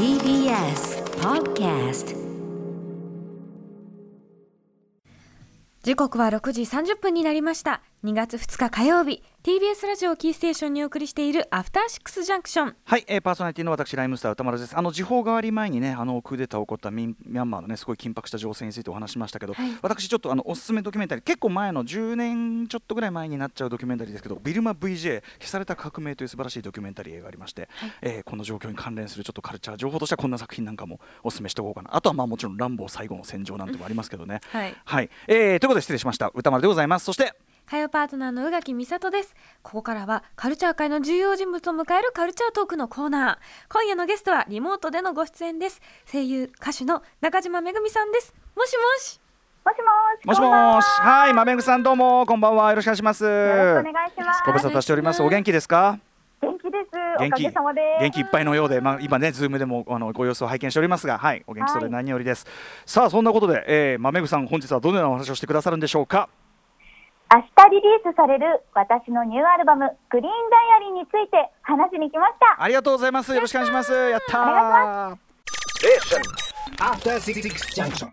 TBS Podcast 時刻は6時30分になりました。2月2日火曜日。TBS ラジオキーステーションにお送りしているアフターシックスジャンクションはい、えー、パーソナリティの私ライムスター歌丸ですあの時報があり前にねあのクーデター起こったミンミャンマーのねすごい緊迫した情勢についてお話しましたけど、はい。私ちょっとあのおすすめドキュメンタリー結構前の10年ちょっとぐらい前になっちゃうドキュメンタリーですけどビルマ VJ 消された革命という素晴らしいドキュメンタリーがありまして、えーこの状況に関連するちょっとカルチャー情報としてはこんな作品なんかもおすすめしておこうかな。あとはまあもちろんランボー最後の戦場なんてもありますけどね。はい。はい、えーということで失礼しました。歌丸でございます。そして火曜パートナーの宇垣美里です。ここからはカルチャー界の重要人物を迎えるカルチャートークのコーナー今夜のゲストはリモートでのご出演です。声優歌手の中島めぐみさんです。もしもし。もしもし。もしもーしはいまめぐさんどうもこんばんは。よろしくお願いします。よろしくお願いします。ご無沙汰しております。お元気ですか？元気です。お元気。元気いっぱいのようで、まあ、今ね、 Zoom でもあのご様子を拝見しておりますが、はい、お元気それはい何よりです。さあ、そんなことで、えー、まめぐさん、本日はどのようなお話をしてくださるんでしょうか？明日リリースされる私のニューアルバム green diary について話しに来ました。ありがとうございます。よろしくお願いします。やったー。お願 After Six Junction.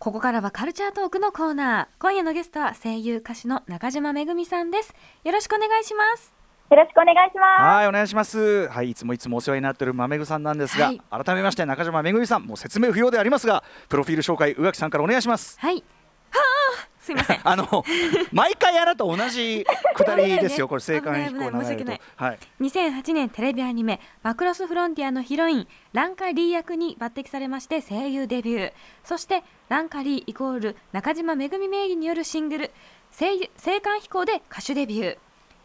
ここからはカルチャートークのコーナー今夜のゲストは声優歌手の中島めぐみさんですよろしくお願いしますよろしくお願いします。はい、お願いします。はい、いつもいつもお世話になっているまめぐさんなんですが、はい改めまして中島めぐみさん、もう説明不要でありますが、プロフィール紹介、宇垣さんからお願いします。はいはあすいません。あの、毎回あなた同じくだりですよ、これ、青函飛行申し訳ない。はい。2008年テレビアニメ「マクロスフロンティア」のヒロインランカリー役に抜擢されまして声優デビュー。そしてランカリーイコール中島めぐみ名義によるシングル「声優青函飛行」で歌手デビュー。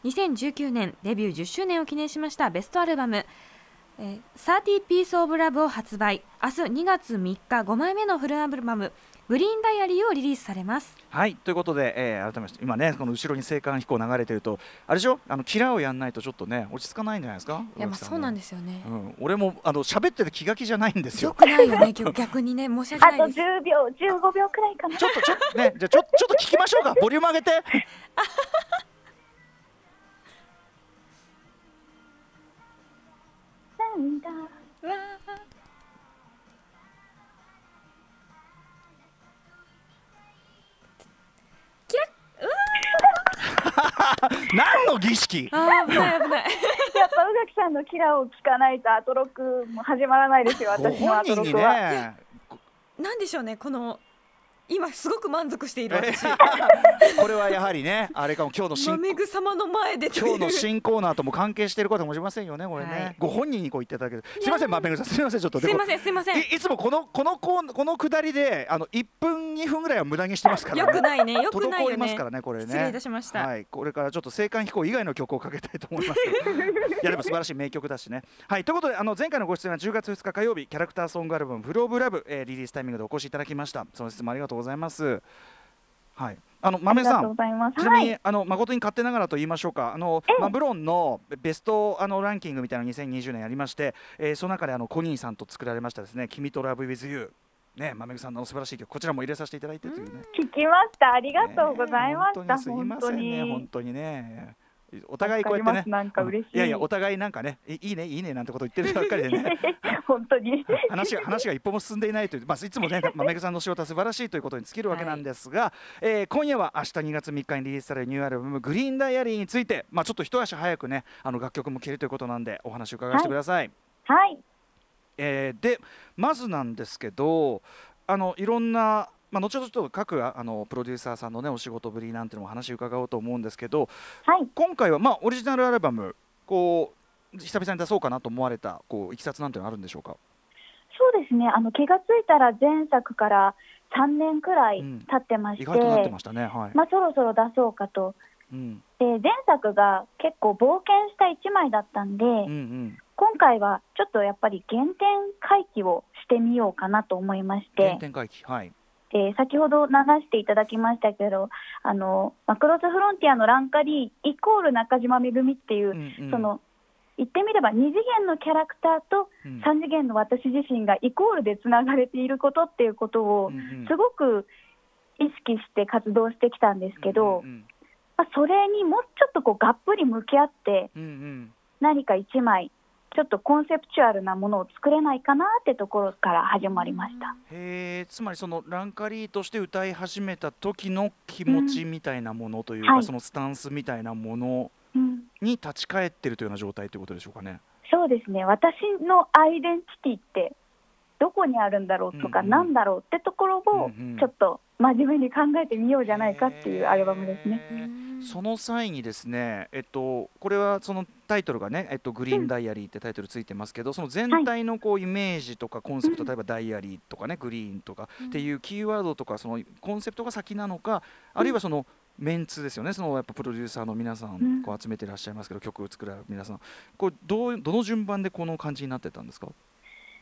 2019年デビュー10周年を記念しましたベストアルバム「えー、30 Piece of Love」を発売。明日2月3日5枚目のフルアルバム「グリーンダイアリー」をリリースされます。はいということで、えー改めまして今ねこの後ろに青函飛行流れてるとあれでしょ？あのキラーをやんないとちょっとね落ち着かないんじゃないですか？いやまあそうなんでですよね。う、ん、俺もあの喋ってて気が気じゃないんですよ。よくないよね今日逆にね申し訳あとないです10秒、15秒くらいかな。ちょっとちょっとねじゃあちょちょっと聞きましょうか。ボリューム上げて。なんだ。うわー 何の儀式？あー危ない危ない やっぱ宇垣さんのキラを聞かないとアトロックも始まらないですよ。ご私のアトロックは。ねなんでしょうねこの今すごく満足している私。これはやはりねあれかも今日の新まめぐ様の前で今日の新コーナーとも関係していることかもしれませんよねこれね、はい。ご本人にこう言っていただける。すみませんまめぐさんすみませんちょっと。すいませんんすいません。いいつもこのこのコーこのくだりであの1分2分ぐらいは無駄にしてますから、ね、よくないねよくないよね。ますからねこれね。失礼いたしました。はい。これからちょっと青函飛行以外の曲をかけたいと思います いやでも素晴らしい名曲だしね。はい。ということであの前回のご出演は10月2日火曜日キャラクターソングアルバム「フルオブラブ、えーリリースタイミングでお越しいただきました。その説もありがとうございますはいあの豆さんございます。ちなみに、はい。あの誠に勝手ながらと言いましょうか、あのええマブロンのベストあのランキングみたいなの2020年やりまして、えーその中であのコニーさんと作られましたですね、君とラブ with you ね、まめぐさんの素晴らしい曲、こちらも入れさせていただいてというね。聞きました。ありがとうございました。ね本当にすいませんね、本に。当にね。お互いこうやってね。なんか嬉しい。いやいやお互いなんかねいいいねいいねなんてこと言ってるばっかりでね。本当に。話が話が一歩も進んでいないという、まあ、いつもね、まめぐさんの仕事は素晴らしいということに尽きるわけなんですが、えー今夜は明日2月3日にリリースされるニューアルバム「グリーンダイアリー」について、まあ、ちょっと一足早くねあの楽曲も聴けるということなんでお話を伺わせてください。はい。えーでまずなんですけどあのいろんな、まあ、後ほどちょっと各あのプロデューサーさんのねお仕事ぶりなんていうのも話伺おうと思うんですけどはい。今回はまあオリジナルアルバムこう久々に出そうかなと思われたこういきさつなんていうのはあるんでしょうか？そうですね。あの気がついたら前作から3年くらい経ってまして、意外となってましたね。はい、まあそろそろ出そうかと。うん。で前作が結構冒険した1枚だったんで、うんうん。今回はちょっとやっぱり原点回帰をしてみようかなと思いまして、原点回帰。はいで先ほど流していただきましたけど、あのマクロスフロンティアのランカリーイコール中島めぐみっていう、うんうん。その言ってみれば2次元のキャラクターとうん。3次元の私自身がイコールでつながれていることっていうことをすごく意識して活動してきたんですけど、うんまあ、それにもうちょっとこうがっぷり向き合って何か1枚ちょっとコンセプチュアルなものを作れないかなってところから始まりました。へえつまりそのランカリーとして歌い始めた時の気持ちみたいなものというか、はい。そのスタンスみたいなものうん。に立ち返ってるというような状態ということでしょうかね。そうですね。私のアイデンティティってどこにあるんだろうとか、うんうん。なんだろうってところをうんうん。ちょっと真面目に考えてみようじゃないかっていうアルバムですね。その際にですね、えっと、これはそのタイトルがね、えっと、グリーンダイアリーってタイトルついてますけど、その全体のこうイメージとかコンセプト、例えばダイアリーとかね、グリーンとかっていうキーワードとか、そのコンセプトが先なのか、あるいはそのメンツですよね、そのやっぱプロデューサーの皆さうん。ん、こう集めてらっしゃいますけど、曲を作る皆さん、これどうどの順番でこの感じになってたんですか？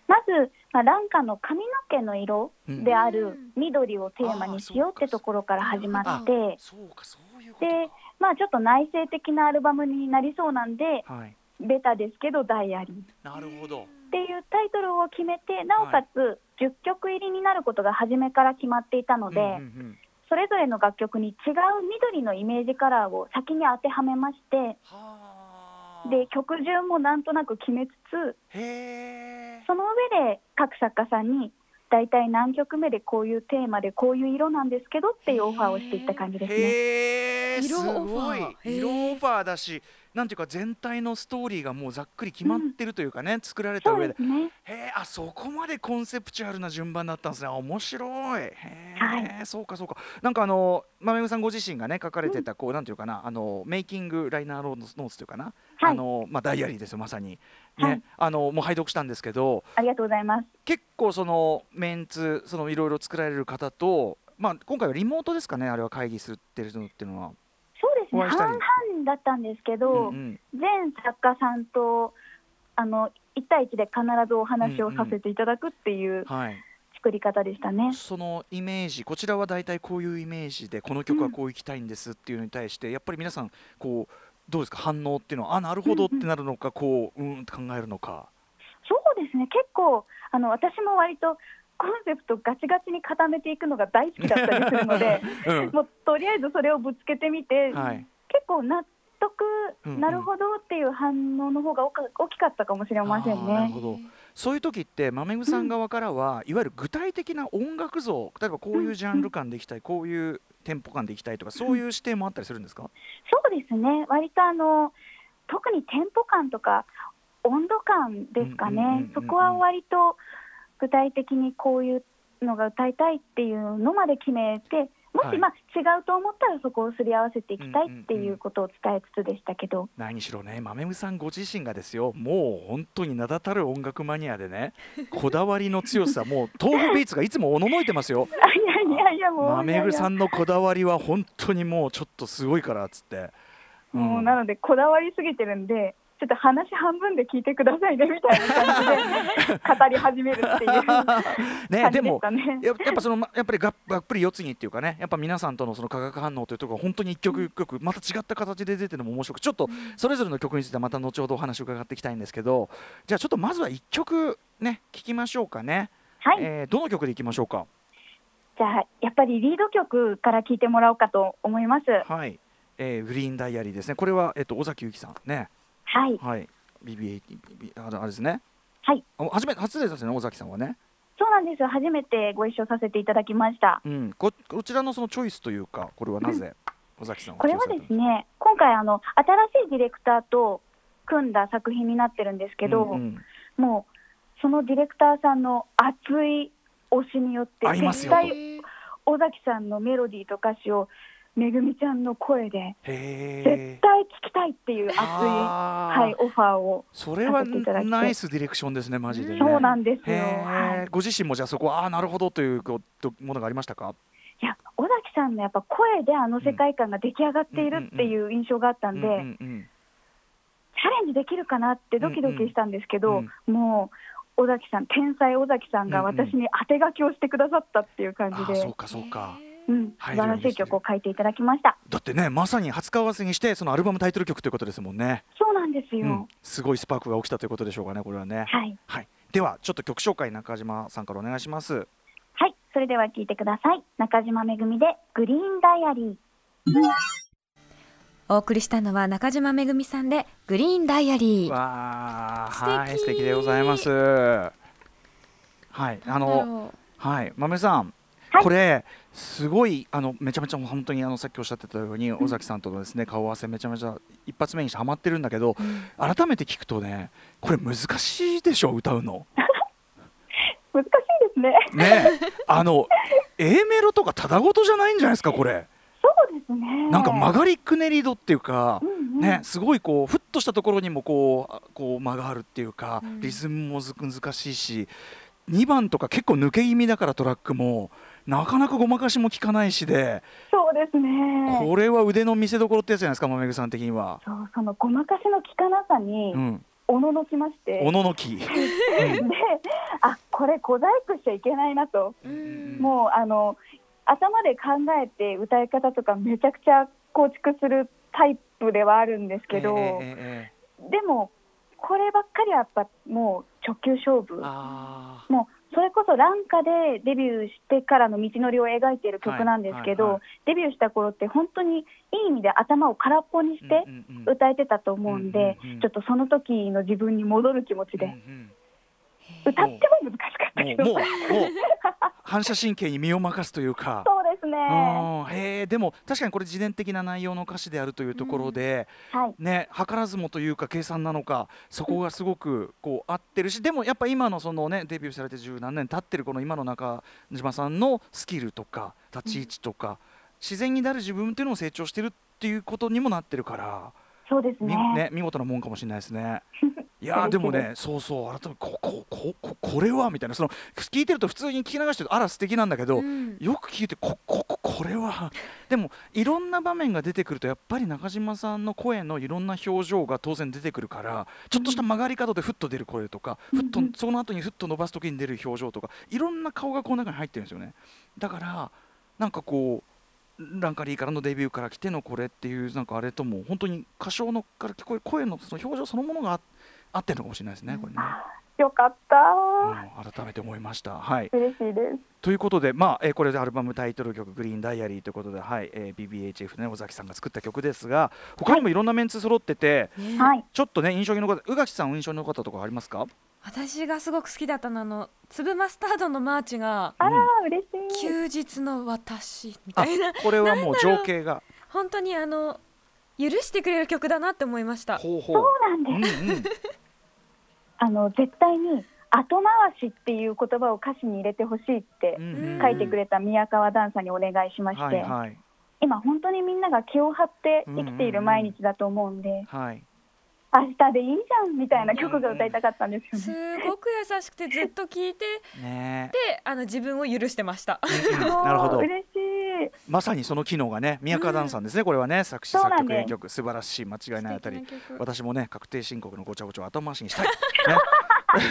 まず、まあ、ランカの髪の毛の色である緑をテーマにしようってところから始まって、そうか、そういうことでまあ、ちょっと内省的なアルバムになりそうなんで、か。はい、ベタですけど、ダイアリー。っなるほど。ていうタイトルを決めて、なおかつ10曲入りになることが初めから決まっていたので、うんうんうん。それぞれの楽曲に違う緑のイメージカラーを先に当てはめまして、はあ。で曲順もなんとなく決めつつ。その上で各作家さんに、大体何曲目でこういうテーマでこういう色なんですけどっていうオファーをしていった感じですね。へえ、す色オファごいー色オファーだし、なんていうか全体のストーリーがもうざっくり決まってるというかね、作られたそう上で。ですね。へえ、あそこまでコンセプチュアルな順番だったんですね。あ面白い。へえ、はそうかそうか。なんかあのまめぐさんご自身がね書かれてたこう、なんていうかなあのメイキングライナーロードノーツというかな、はいあのまあダイアリーですよまさにね、はいあのもう拝読したんですけど、ありがとうございます。結構そのメンツそのいろいろ作られる方と、まあ今回はリモートですかねあれは会議するってるのっていうのは。そうですね、半々だったんですけど、うんうん全作家さんとあの1対1で必ずお話をさせていただくっていうはい。作り方でしたね。そのイメージこちらは大体こういうイメージでこの曲はこういきたいんですっていうのに対して、やっぱり皆さんこうどうですか？反応っていうのはあなるほどってなるのかこううんって考えるのか。そうですね、結構あの私も割とコンセプトガチガチに固めていくのが大好きだったりするので、うんもうとりあえずそれをぶつけてみて、はい。結構納得、うんうんなるほどっていう反応の方が大か大きかったかもしれませんあーなるね。ほど。そういう時ってまめぐさん側からは、いわゆる具体的な音楽像例えばこういうジャンル感でいきたい、こういうテンポ感でいきたいとかそういう視点もあったりするんですか？そうですね、割とあの特にテンポ感とか温度感ですかね、そこは割と具体的にこういうのが歌いたいっていうのまで決めて、もはい。しまあ違うと思ったらそこをすり合わせていきたいっていうことを伝えつつでしたけど、何しろね、まめぐさんご自身がですよ、もう本当に名だたる音楽マニアでね、こだわりの強さ、もう豆腐ビーツがいつもおののいてますよ。あいやいやいや、もう、まめぐさんんのこだわりは本当にもうちょっとすごいからっつって。もうなので、こだわりすぎてるんで、ちょっと話半分で聞いてくださいねみたいな感じで語り始めるっていうね、感じで も。ややっぱそのまやっぱりががっぷり四つにっていうかねやっぱ皆さんとのその化学反応というところが本当に一曲一曲また違った形で出てるのも面白くちょっとそれぞれの曲についてはまた後ほどお話を伺っていきたいんですけどじゃあちょっとまずは一曲ね聞きましょうかね、はい、えーどの曲でいきましょうか？じゃあ、やっぱりリード曲から聞いてもらおうかと思います。はい、えーグリーンダイアリーですね。これは、えっと尾崎由紀さんねはい、はい。BB8 あのあれですね。はい、あ初め初ですね尾崎さんはね。そうなんですよ。初めてご一緒させていただきました。うん。ここちらのそのチョイスというかこれはなぜ尾崎さんをこれはですね、今回あの新しいディレクターと組んだ作品になってるんですけど、うんうん。もうそのディレクターさんの熱い推しによって絶よ。対尾崎さんのメロディーと歌詞をめぐみちゃんの声でへ絶え対聞きたいっていう熱い、はい、オファーを、それはさせていただきナイスディレクションですねマジでね。そうなんですよ。へはい。ーご自身もじゃあそこはああなるほどということものがありましたか？いや尾崎さんのやっぱ声であの世界観が出来上がっているっていう印象があったんで、うんうんうん。チャレンジできるかなってドキドキしたんですけど、うんもう尾崎さん、天才尾崎さんが私に当て書きをしてくださったっていう感じで、あーそうかそうかうん、はい素晴らしい曲を書いていただきました。だってねまさに初顔合わせにしてそのアルバムタイトル曲ということですもんね、そうなんですよ。うん、すごいスパークが起きたということでしょうかねこれはね。はい、はい。ではちょっと曲紹介中島さんからお願いします。はい、それでは聞いてください。中島めぐみでグリーンダイアリー。お送りしたのは中島めぐみさんでグリーンダイアリーわあ素敵。はい素敵でございます。はいあのろはい豆さん、はい。これすごいあのめちゃめちゃ本当にあのさっきおっしゃってたように、尾崎さんとのですね顔合わせめちゃめちゃ一発目にしてハマってるんだけど、改めて聞くとねこれ難しいでしょ歌うの。難しいですね。ね。えあの A メロとかただごとじゃないんじゃないですかこれ。そうですね。なんか曲がりくねり度っていうか、うんうん。ね、すごいこうふっとしたところにもこうあこう間があるっていうか、うん。リズムもず難しいし2番とか結構抜け気味だからトラックもなかなかごまかしも効かないしで、そうですね。これは腕の見せ所ってやつじゃないですか、まめぐさん的には。そうそのごまかしの効かなさにうん、おののきまして、おののき。で、あこれ小細工しちゃいけないなと、うん。もうあの頭で考えて歌い方とかめちゃくちゃ構築するタイプではあるんですけど、えええええでもこればっかりはやっぱもう直球勝負。もうそれこそ蘭歌でデビューしてからの道のりを描いている曲なんですけど、はいはいはデビューした頃って本当にいい意味で頭を空っぽにして歌えてたと思うんで、うんうんうんちょっとその時の自分に戻る気持ちうんうで、ん。歌っても難しかったけど、もう反射神経に身を任すというか。ね、うんへえでも確かにこれ自伝的な内容の歌詞であるというところで、はい、ね図らずもというか計算なのかそこがすごくこう合ってるしでもやっぱ今のそのねデビューされて十何年経ってるこの今の中島さんのスキルとか立ち位置とか、自然になる自分っていうのも成長してるっていうことにもなってるから、そうですみねね見事なもんかもしれないですね。いやでもねそうそう改めてこここここれはみたいな。その聞いてると普通に聞き流してるとあら素敵なんだけど、うん。よく聞いてここここれは。でもいろんな場面が出てくるとやっぱり中島さんの声のいろんな表情が当然出てくるからちょっとした曲がり角でふっと出る声とか、ふっとその後にふっと伸ばす時に出る表情とかいろんな顔がこの中に入ってるんですよね。だからなんかこうランカリーからのデビューから来てのこれっていうなんかあれとも本当に歌唱のから聞こえる声のその表情そのものがあ合ってるのかもしれないですねこれね、よかった、うん、改めて思いました。はい。嬉しいです。ということで、まあえーこれでアルバムタイトル曲「グリーンダイアリー」ということで、はい。えー BBHF ね尾崎さんが作った曲ですが他にもいろんなメンツ揃ってて、ねはい。ちょっとね印象に残った宇垣さん印象に残ったところありますか？私がすごく好きだったのはあの粒マスタードのマーチがあら嬉しい。休日の私みあたいな。これはもう情景が。本当にあの許してくれる曲だなって思いました。ほうほそうなんです、うんうん。あの絶対に後回しっていう言葉を歌詞に入れてほしいってうんうん。書いてくれた宮川ダンサーにお願いしまして、はいはい。今本当にみんなが気を張って生きている毎日だと思うんで、はい明日でいいじゃんみたいな曲が歌いたかったんですすよね。ごく優しくてずっと聞いてねであの自分を許してました。なるほど。嬉しい。まさにその機能がね宮川ダンさんですね、これはね作詞作曲編曲素晴らしい間違いないあたり。私もね確定申告のごちゃごちゃを後回しにしたい、ね。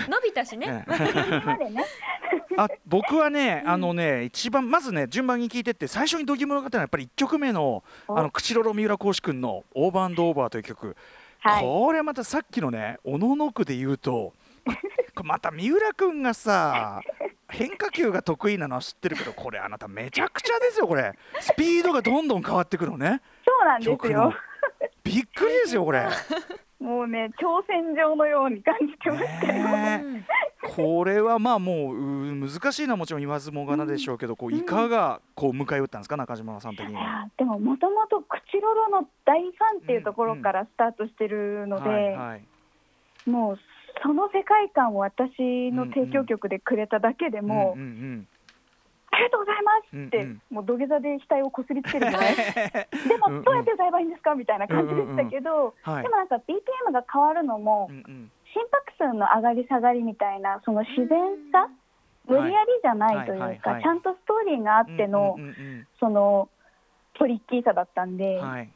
伸びたしね。あ僕はね、あのね一番まずね順番に聞いてって最初にドキ物語のやっぱり1曲目のおあの口ろろ三浦浩司君の「オーバーオーバー」という曲、はい。これまたさっきのねおののくで言うとまた三浦君がさ変化球が得意なのは知ってるけどこれあなためちゃくちゃですよこれスピードがどんどん変わってくのねそうなんですよ。びっくりですよこれ。もうね挑戦状のように感じてましたよ。ねうんこれはまあもうう難しいのはもちろん言わずもがなでしょうけど、こういかがこう迎え撃ったんですか？中島さん的にいは。やでももともと口ろろの大ファンっていうところからスタートしてるので、はいはい。もうその世界観を私の提供曲でくれただけでも、うんうんありがとうございます。って、うん。うんもう土下座で額をこすりつけるぐらい？でうんうん。もどうやって歌えばいいんですかみたいな感じでしたけど、はい。でもなんか BPM が変わるのも、うんうん。心拍数の上がり下がりみたいなその自然さ、無理やりじゃないというか、はいはいはい。ちゃんとストーリーがあっての、うんうんそのトリッキーさだったんで、うんはい。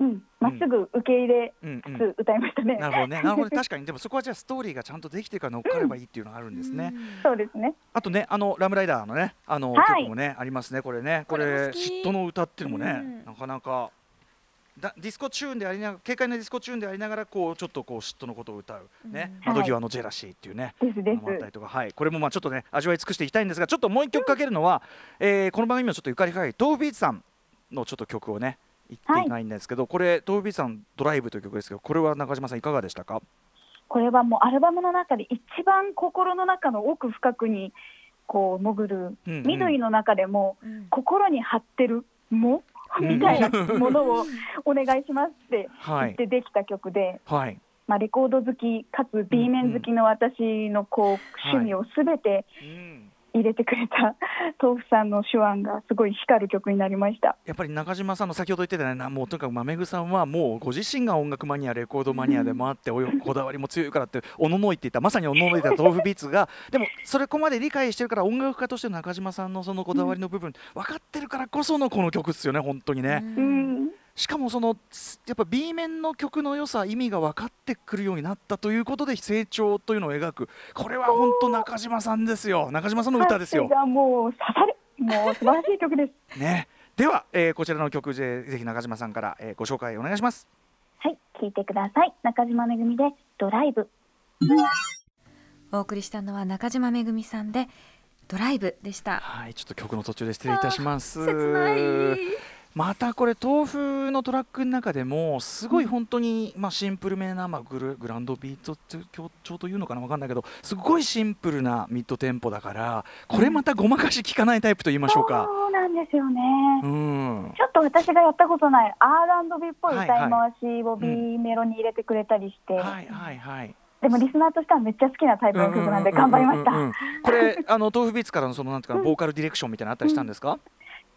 うん、まっすぐ受け入れうん。うんつつ歌いましたね。なるほどね、なるほどね。確かに。でもそこはじゃあストーリーがちゃんとできてるから乗っかればいいっていうのがあるんですね。そうですね。あとねあの RAM RIDER のねあの、はい。曲もねありますねこれね。これ嫉妬の歌っていうのもね、うん。なかなかだディスコチューンでありながら軽快なディスコチューンでありながらこうちょっとこう嫉妬のことを歌う。ね、うん。窓際のジェラシーっていうね、ですです。のもあったりとか、はい、これもまあちょっとね味わい尽くしていきたいんですがちょっともう一曲かけるのは、えーこの番組にもちょっとゆかり深いトーフビーツさんのちょっと曲をね言っていないんですけど、これ豆腐ビーツさんドライブという曲ですけどこれは中島さんいかがでしたか？これはもうアルバムの中で一番心の中の奥深くにこう潜る、うんうん。緑の中でもうん。心に張ってるもうん。みたいなものをお願いしますって言っはいてできた曲で、はい。まあ、レコード好きかつ B 面好きの私のこう趣味をすべてうん入れてくれた 豆腐さんの手腕がすごい光る曲になりました。やっぱり中島さんの先ほど言ってたようなもうとにかくまめぐさんはもうご自身が音楽マニアレコードマニアでもあっておよこだわりも強いからっておののいっていたまさにおののいてた豆腐ビーツがでもそれこまで理解してるから音楽家としての中島さんのそのこだわりの部分分かってるからこそのこの曲ですよね本当にね。うんしかもそのやっぱ B 面の曲の良さ意味が分かってくるようになったということで成長というのを描くこれは本当中島さんですよ中島さんの歌ですよ歌詞。がもう刺さるもう素晴らしい曲です。ね、では、えーこちらの曲でぜひ中島さんから、えーご紹介お願いします。はい、聞いてください。中島めぐみでドライブ。お送りしたのは中島めぐみさんでドライブでしたはい、ちょっと曲の途中で失礼いたします。切ないまたこれ豆腐のトラックの中でもすごい本当に、まあシンプルめな、まあ、グルグランドビートって強調というのかなわかんないけどすごいシンプルなミッドテンポだからこれまたごまかし効かないタイプと言いましょうか。そうなんですよね。うんちょっと私がやったことない R&B っぽい歌い回しを B メロに入れてくれたりして、はいはいはい。でもリスナーとしてはめっちゃ好きなタイプの曲なんで頑張りました。うんうんうんうんこれあの豆腐ビーツからのそのなんていうかなボーカルディレクションみたいなのあったりしたんですか？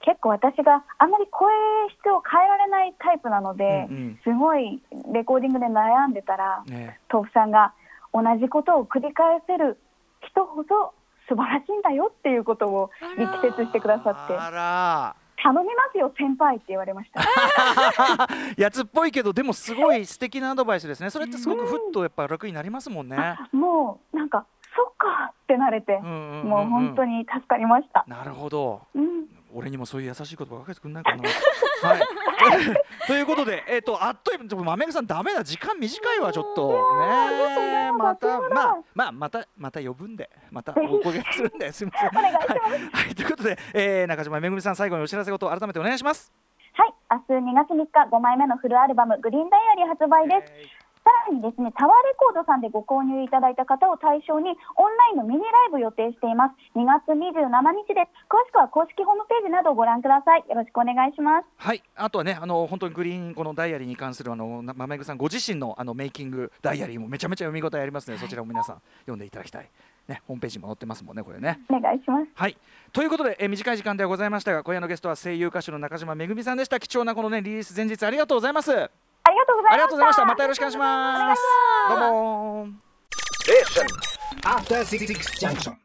結構私があんまり声質を変えられないタイプなので、うんうんすごいレコーディングで悩んでたら、ね。豆腐さんが同じことを繰り返せる人ほど素晴らしいんだよっていうことを力説してくださって。頼みますよ先輩って言われました。やつっぽいけどでもすごい素敵なアドバイスですねそれってすごくふっとやっぱ楽になりますもんね、もうなんかそっかってなれて、うんうんうんうんもう本当に助かりました。なるほどうん、俺にもそういう優しい言葉かけてくんないかな。はい。ということでえっ、とあっという間ちょっと豆ぐさんダメだ時間短いわちょっと。ねえまたまあまあまたまた呼ぶんでまたお声するんですみません。はい、はい、ということで、えー、中島めぐみさん最後にお知らせこと改めてお願いします。はい、明日2月3日5枚目のフルアルバム「グリーンダイアリー」発売です。さらにですね、タワーレコードさんでご購入いただいた方を対象にオンラインのミニライブ予定しています。2月27日です。詳しくは公式ホームページなどをご覧ください。よろしくお願いします。はい、あとはね、あの本当にグリーンこのダイアリーに関するあのな豆ぐさんご自身のあのメイキングダイアリーもめちゃめちゃ読み応えありますので、そちらも皆さん読んでいただきたい。ね、ホームページにも載ってますもんね、これね。お願いします。はい、ということで、えー短い時間ではございましたが、今夜のゲストは声優歌手の中島めぐみさんでした。貴重なこのねリリース前日ありがとうございます。あありがとうございました。りがとうございました。またよろしくお願いします。どうも。Station. After Six Junction.